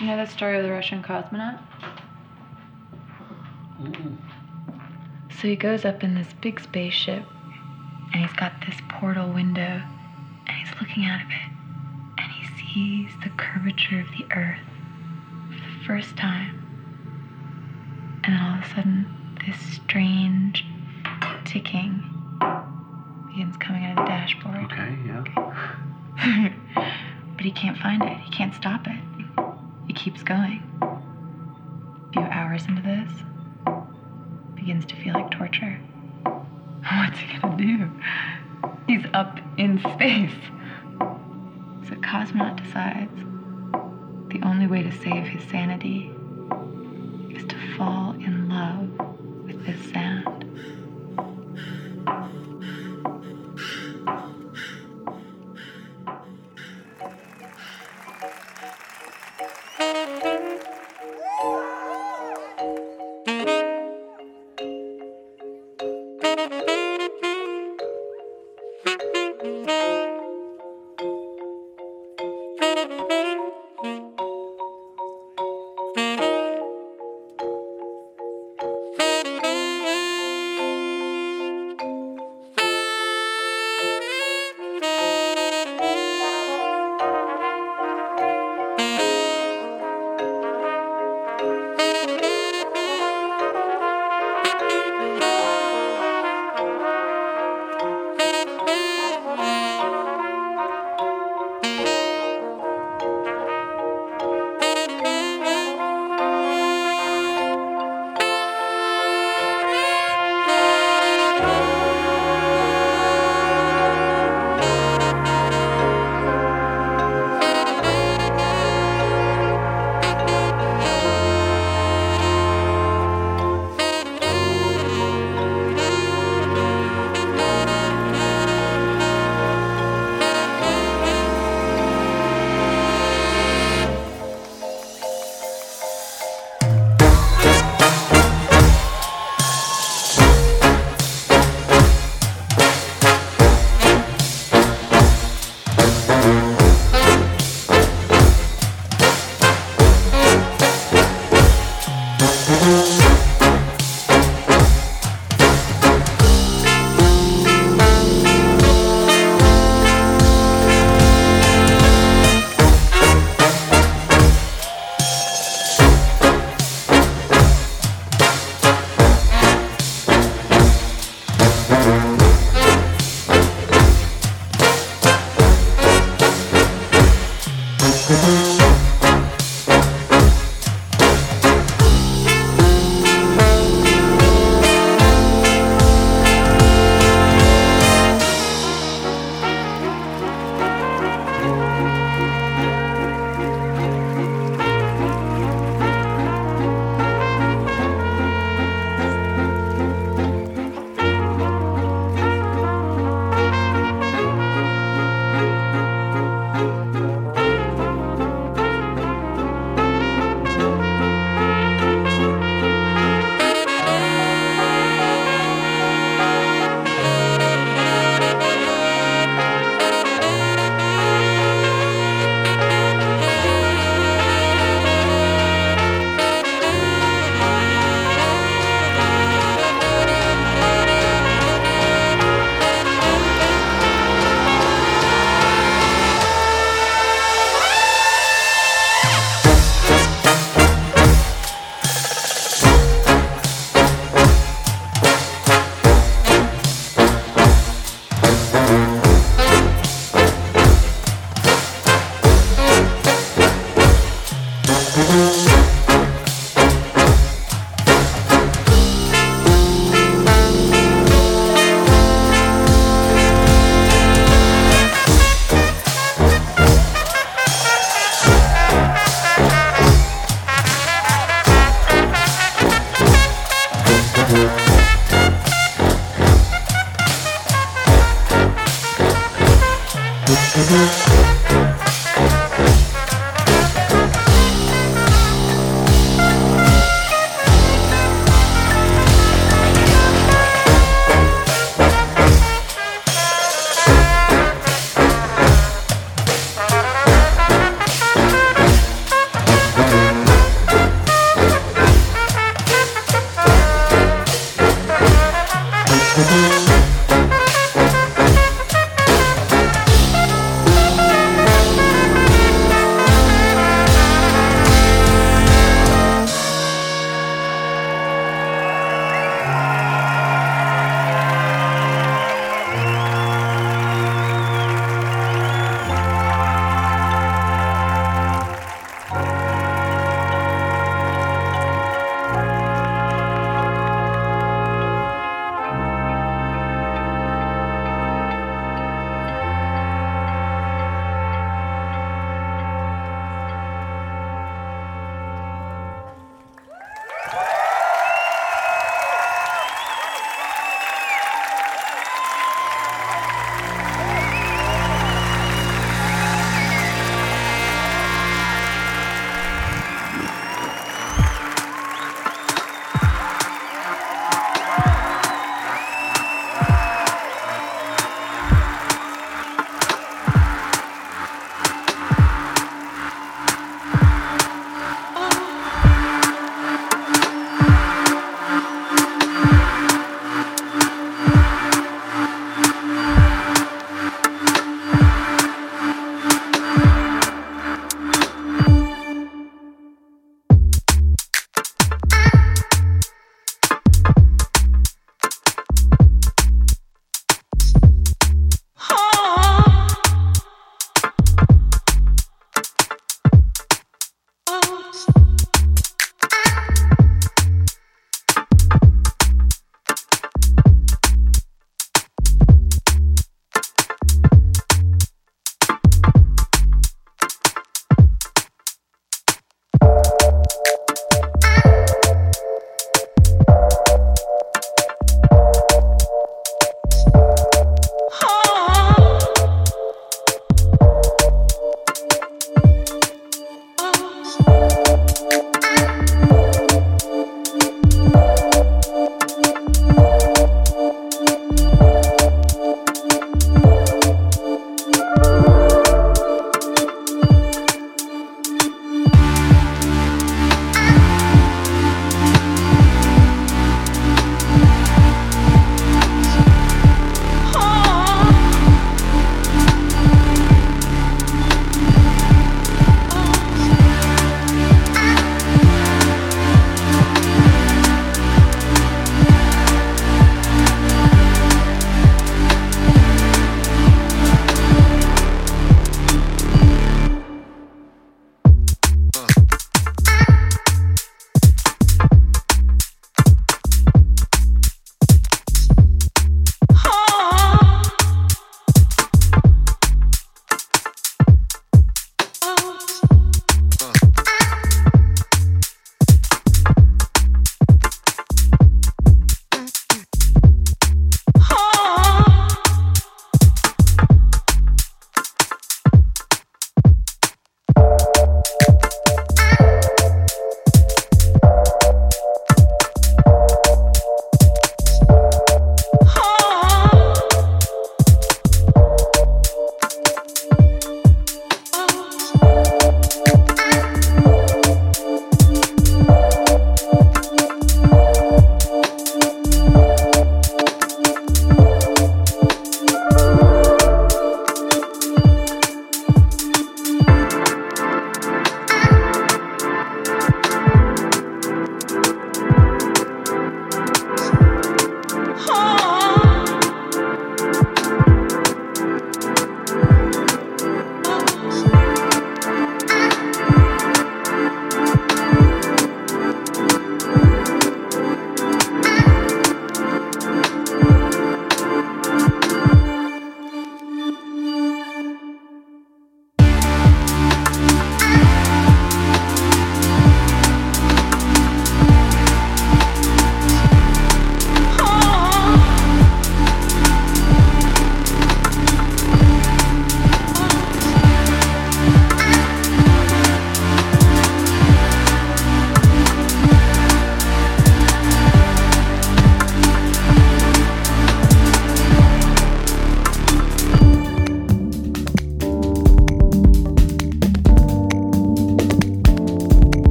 You know the story of the Russian cosmonaut? So he goes up in this big spaceship and he's got this portal window and he's looking out of it and he sees the curvature of the earth for the first time. And then all of a sudden, this strange ticking begins coming out of the dashboard. Okay, yeah. but he can't find it. He can't stop it. He keeps going. A few hours into this, begins to feel like torture. What's he gonna do? He's up in space. So Cosmonaut decides the only way to save his sanity is to fall in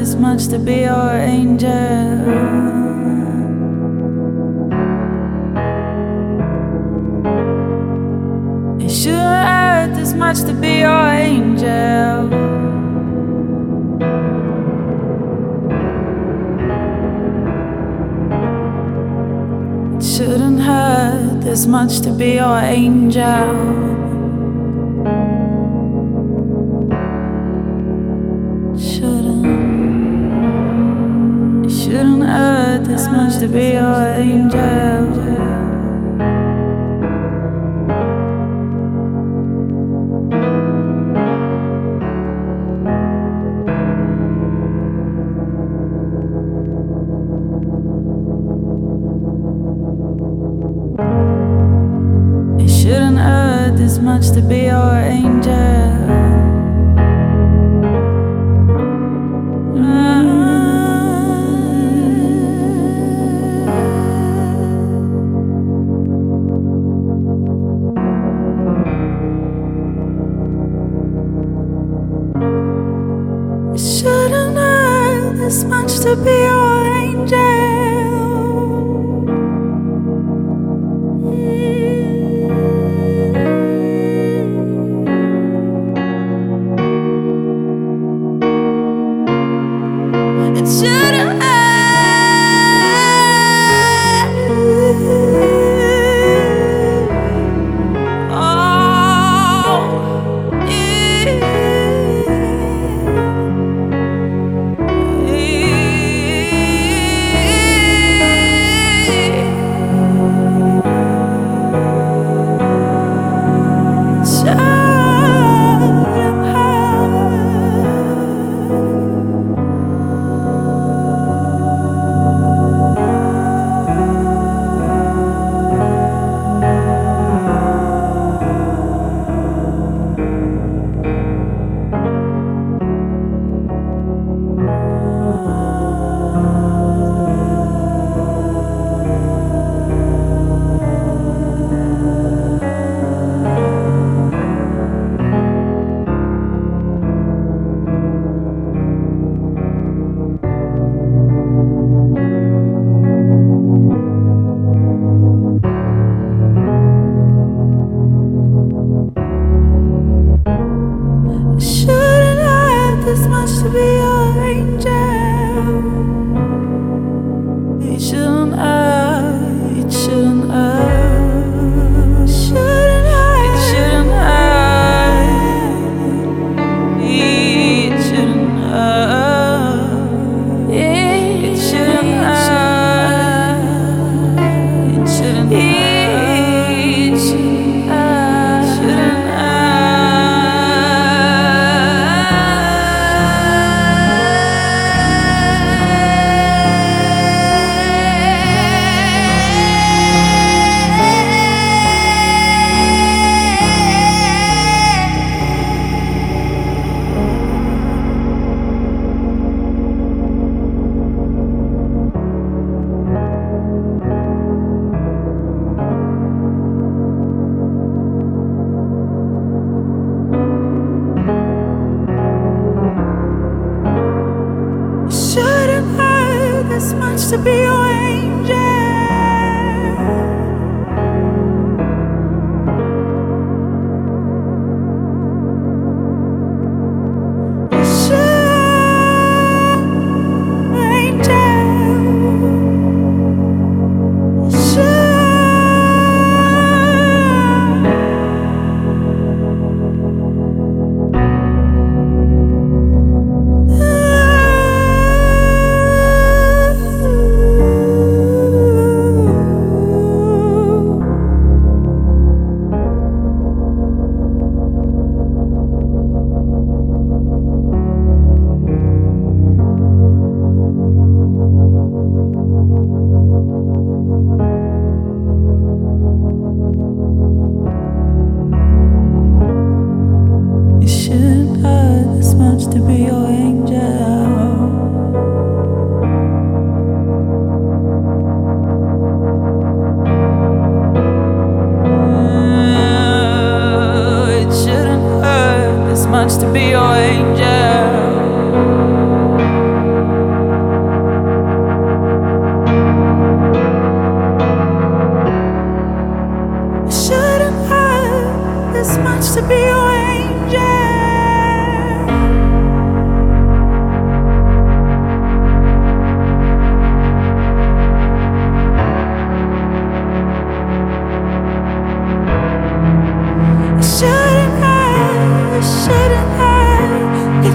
this much to be your angel. much to be your angel. It shouldn't hurt this much to be your angel. Much to be your angel.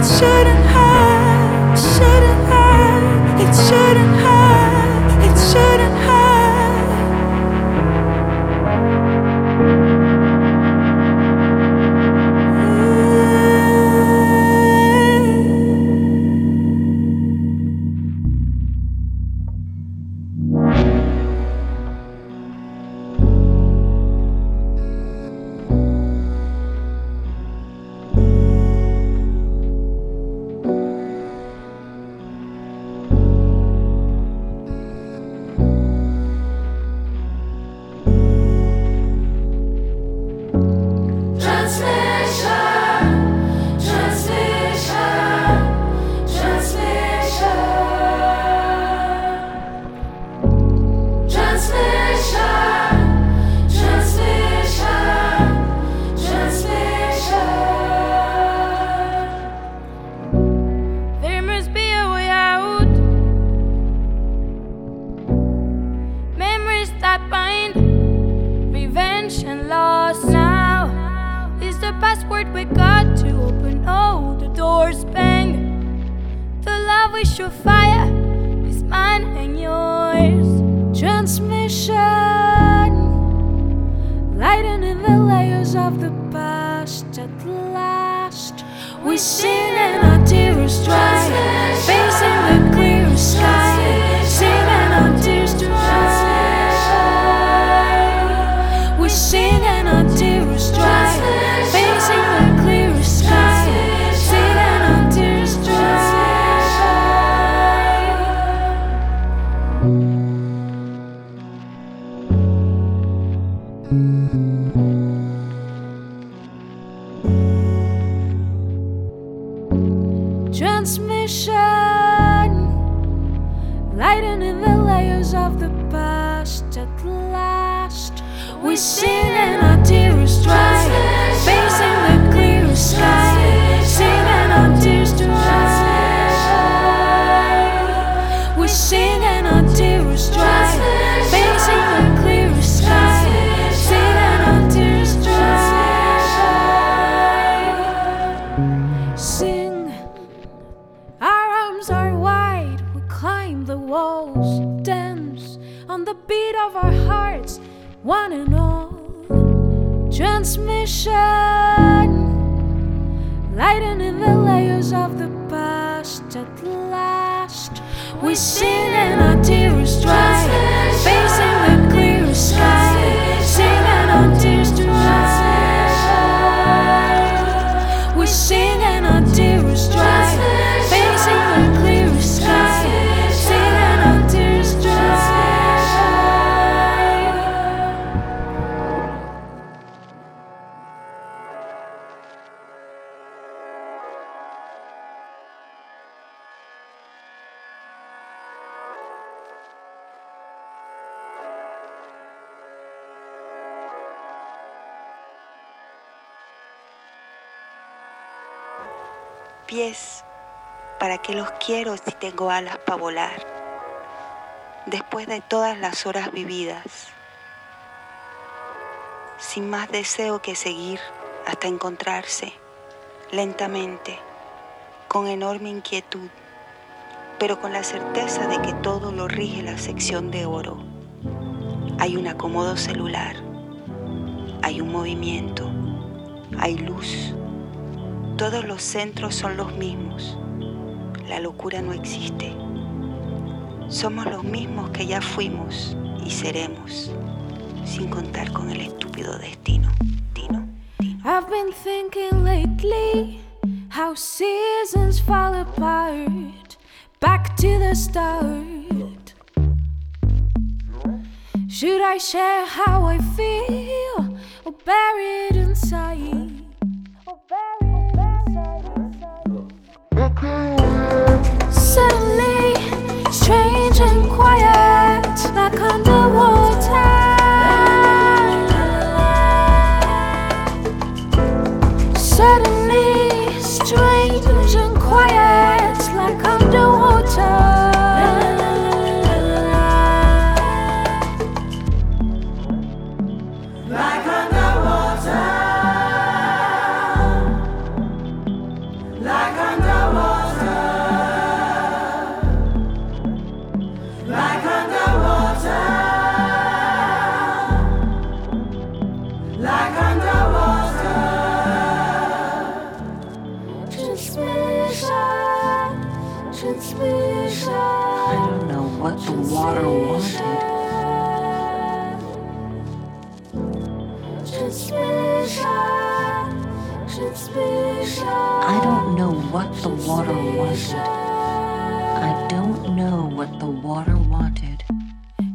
shouldn't hurt, shouldn't hurt, it shouldn't Transmission, ¿para qué los quiero si tengo alas para volar? Después de todas las horas vividas, sin más deseo que seguir hasta encontrarse, lentamente, con enorme inquietud, pero con la certeza de que todo lo rige la sección de oro. Hay un acomodo celular, hay un movimiento, hay luz. Todos los centros son los mismos. La locura no existe. Somos los mismos que ya fuimos y seremos, sin contar con el estúpido destino. Dino, dino. I've been thinking lately how seasons fall apart, back to the start. Should I share how I feel or bury it inside? Quiet, like underwater. Water wanted.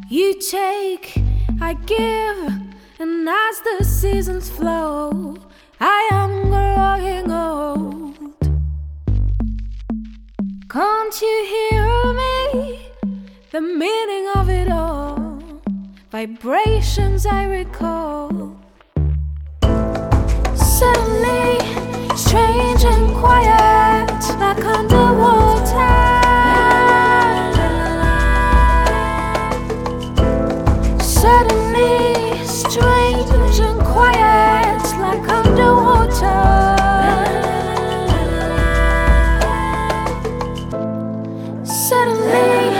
You take, I give, and as the seasons flow, I am growing old. Can't you hear me? The meaning of it all, vibrations I recall. Suddenly, strange and quiet, like underwater. Suddenly,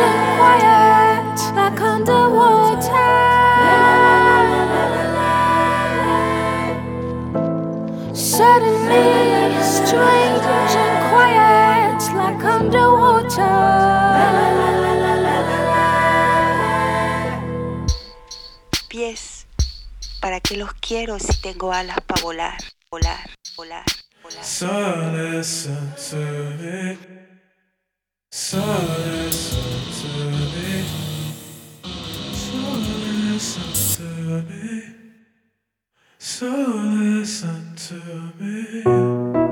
and quiet, like underwater. Suddenly, strange and quiet, like underwater. ¿Para qué los quiero si tengo alas para volar, volar, volar, volar? So listen to me. So listen to me. So listen to me. So listen to me.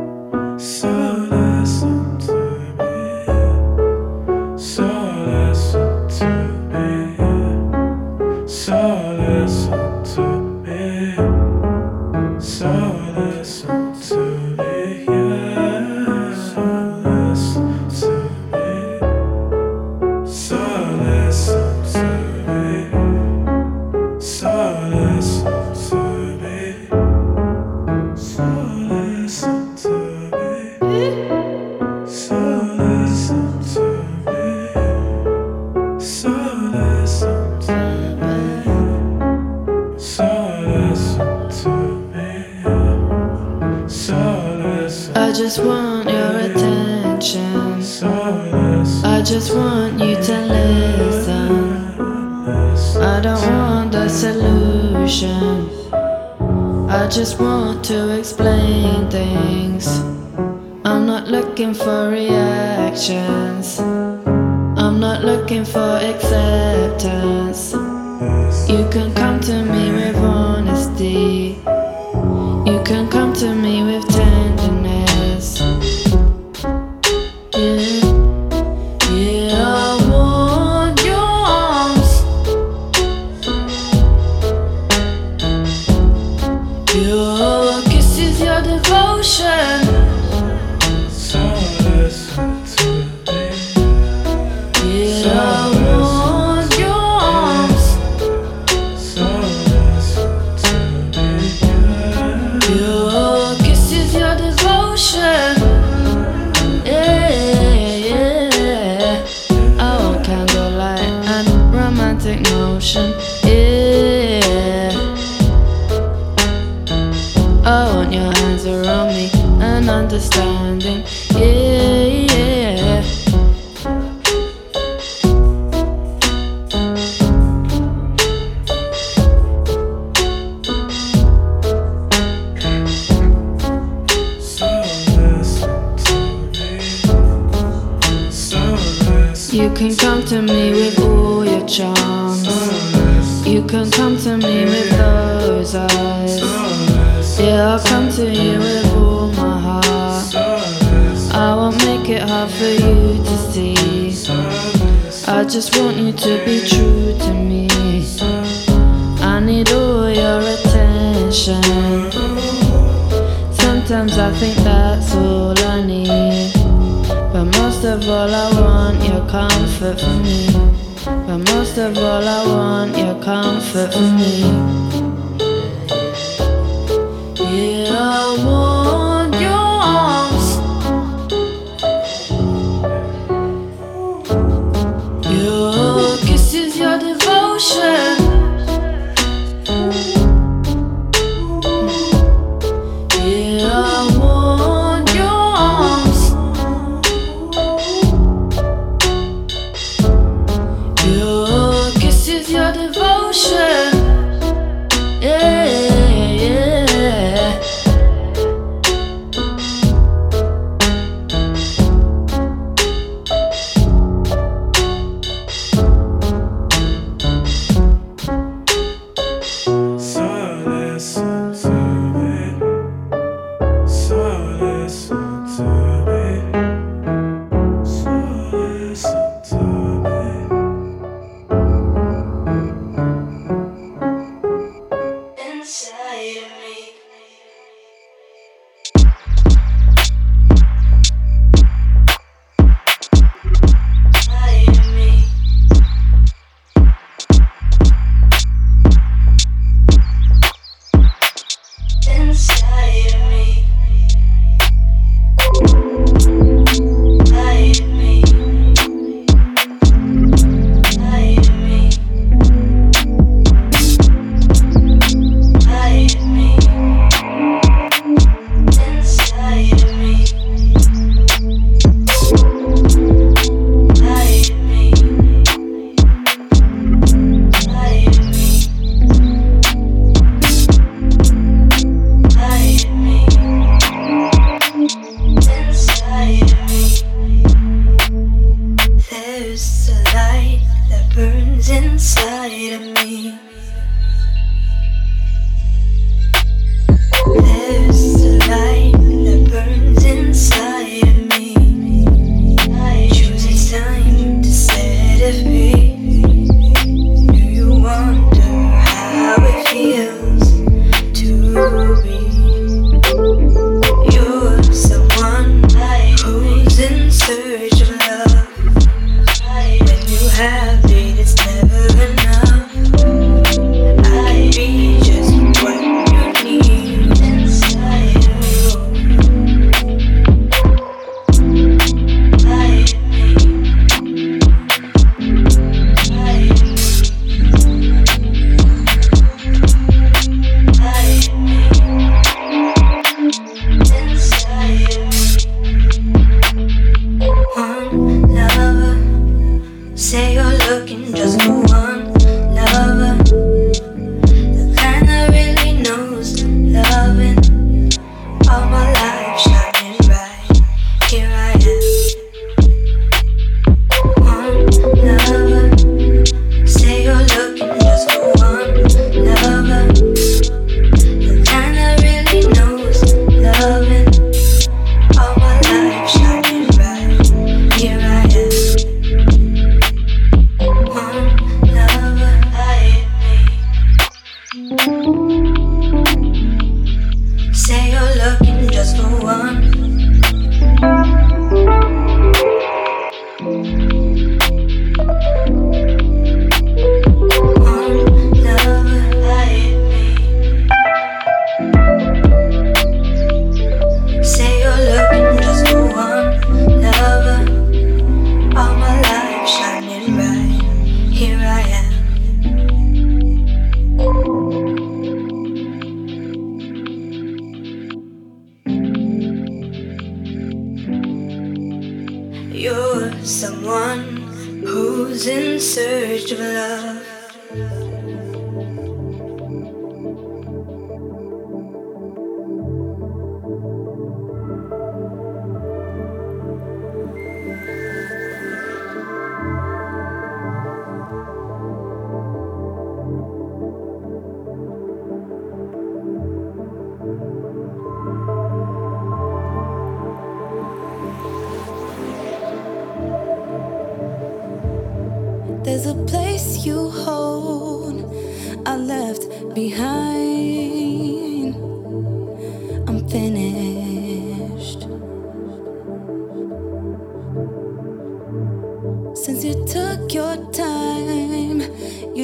You can come to me with all your charms. You can come to me with those eyes. Yeah, I'll come to you with all my heart. I won't make it hard for you to see. I just want you to be true to me. I need all your attention. Sometimes I think that's all I need. Most of all, I want your comfort for me. But most of all, I want your comfort for me. Yeah, I want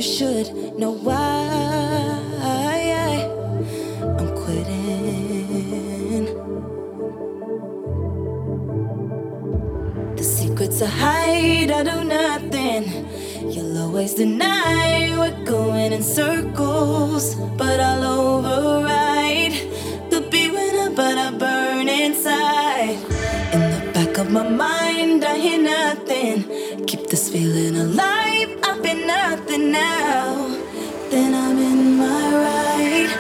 you should know why I'm quitting. The secrets I hide, I do nothing. You'll always deny we're going in circles, but I'll override. Could be winter, but I burn inside. In the back of my mind, I hear nothing nothing now, then I'm in my right.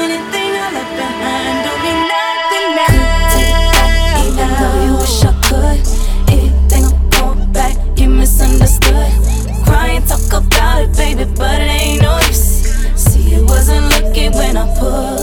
Anything I left behind don't mean nothing now. Even though you wish I could, anything I'm back, you misunderstood. Crying, talk about it, baby, but it ain't no use. See, it wasn't looking when I pulled.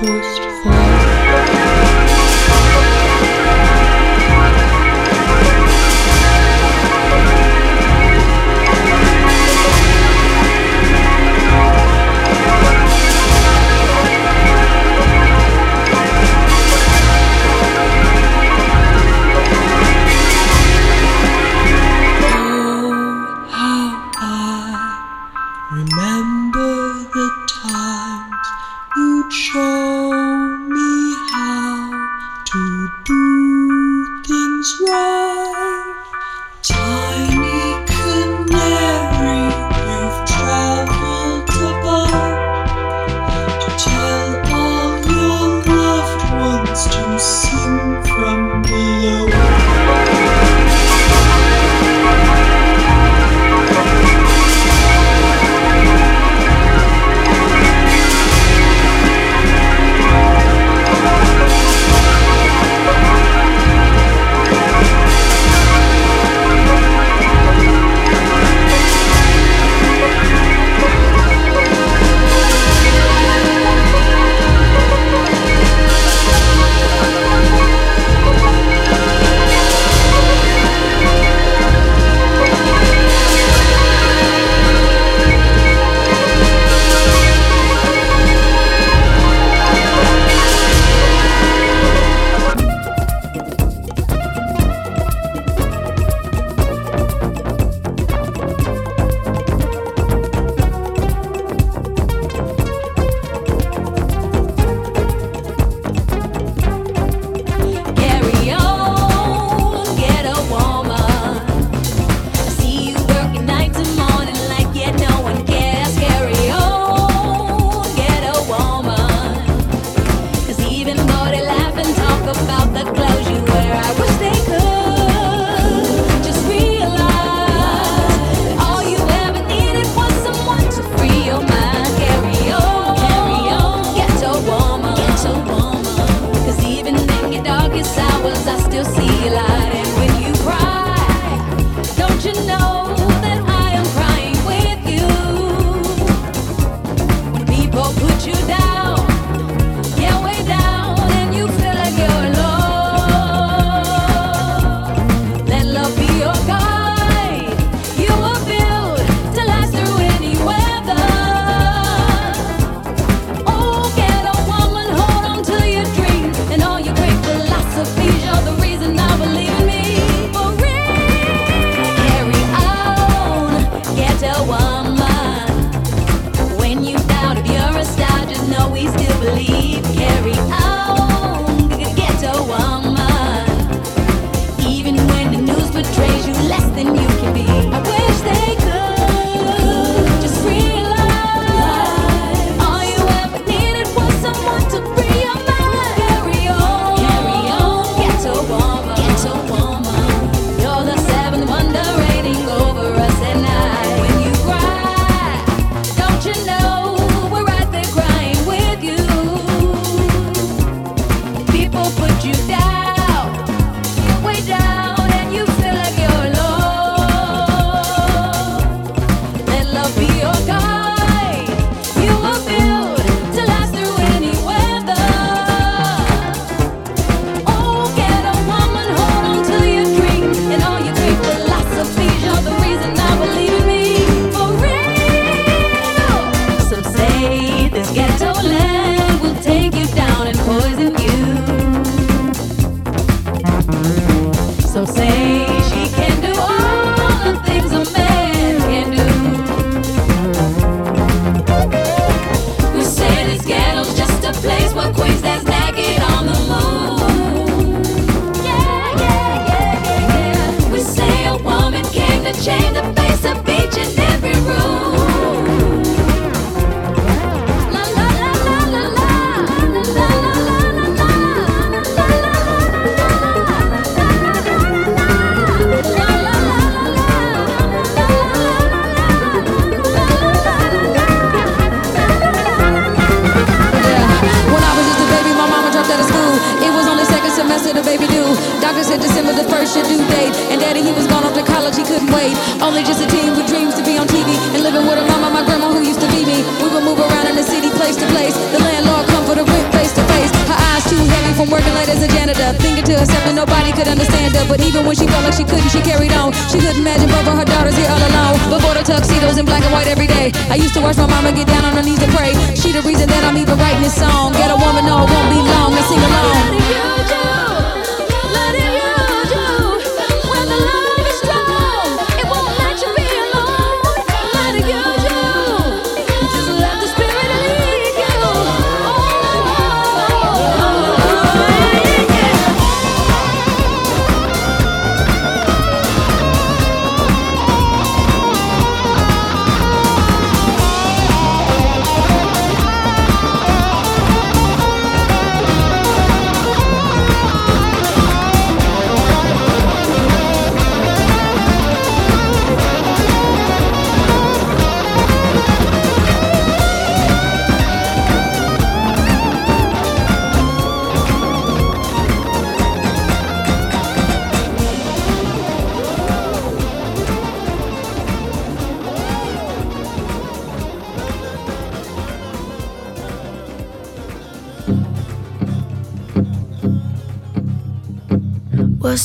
First fall.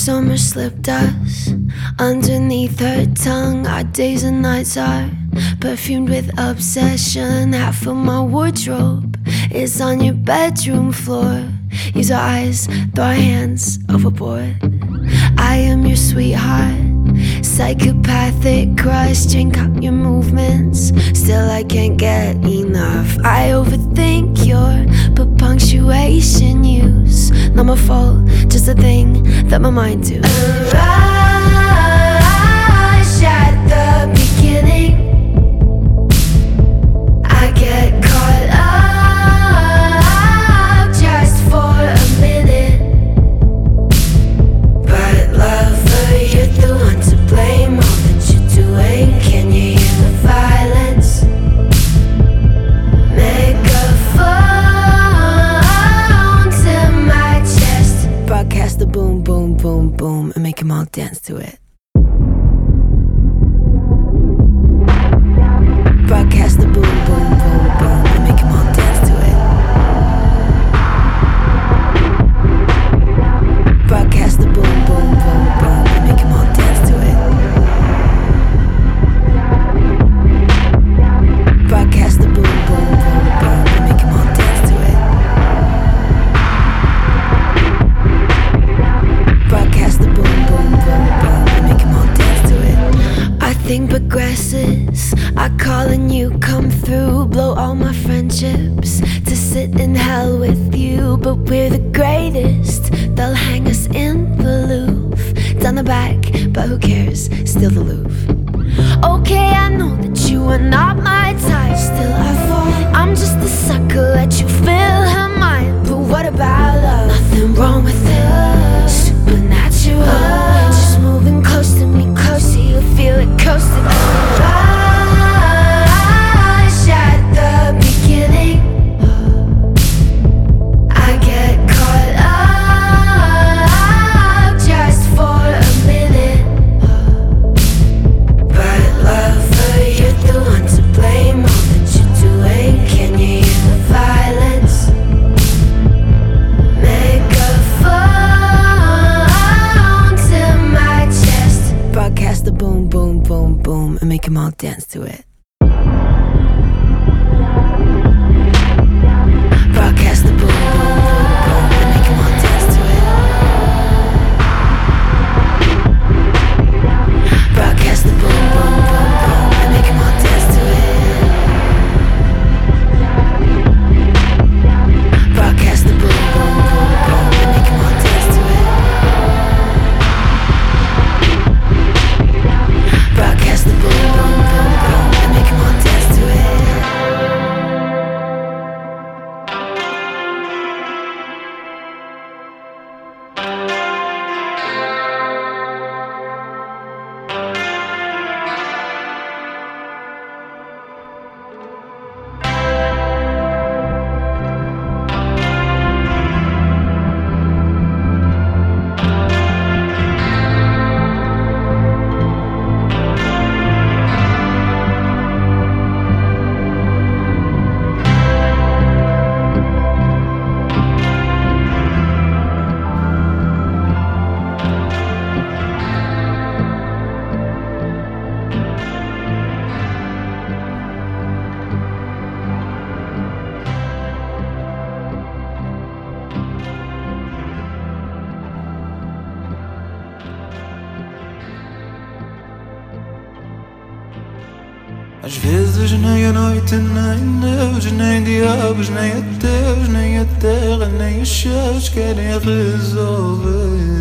summer slipped us underneath her tongue. Our days and nights are perfumed with obsession. Half of my wardrobe is on your bedroom floor. Use our eyes, throw our hands overboard. I am your sweetheart. Psychopathic crush, drink up your movements. Still, I can't get enough. I overthink your but punctuation, you not my fault, just a thing that my mind do. sabes, nem a teus, nem a terra, nem os seus querem resolver.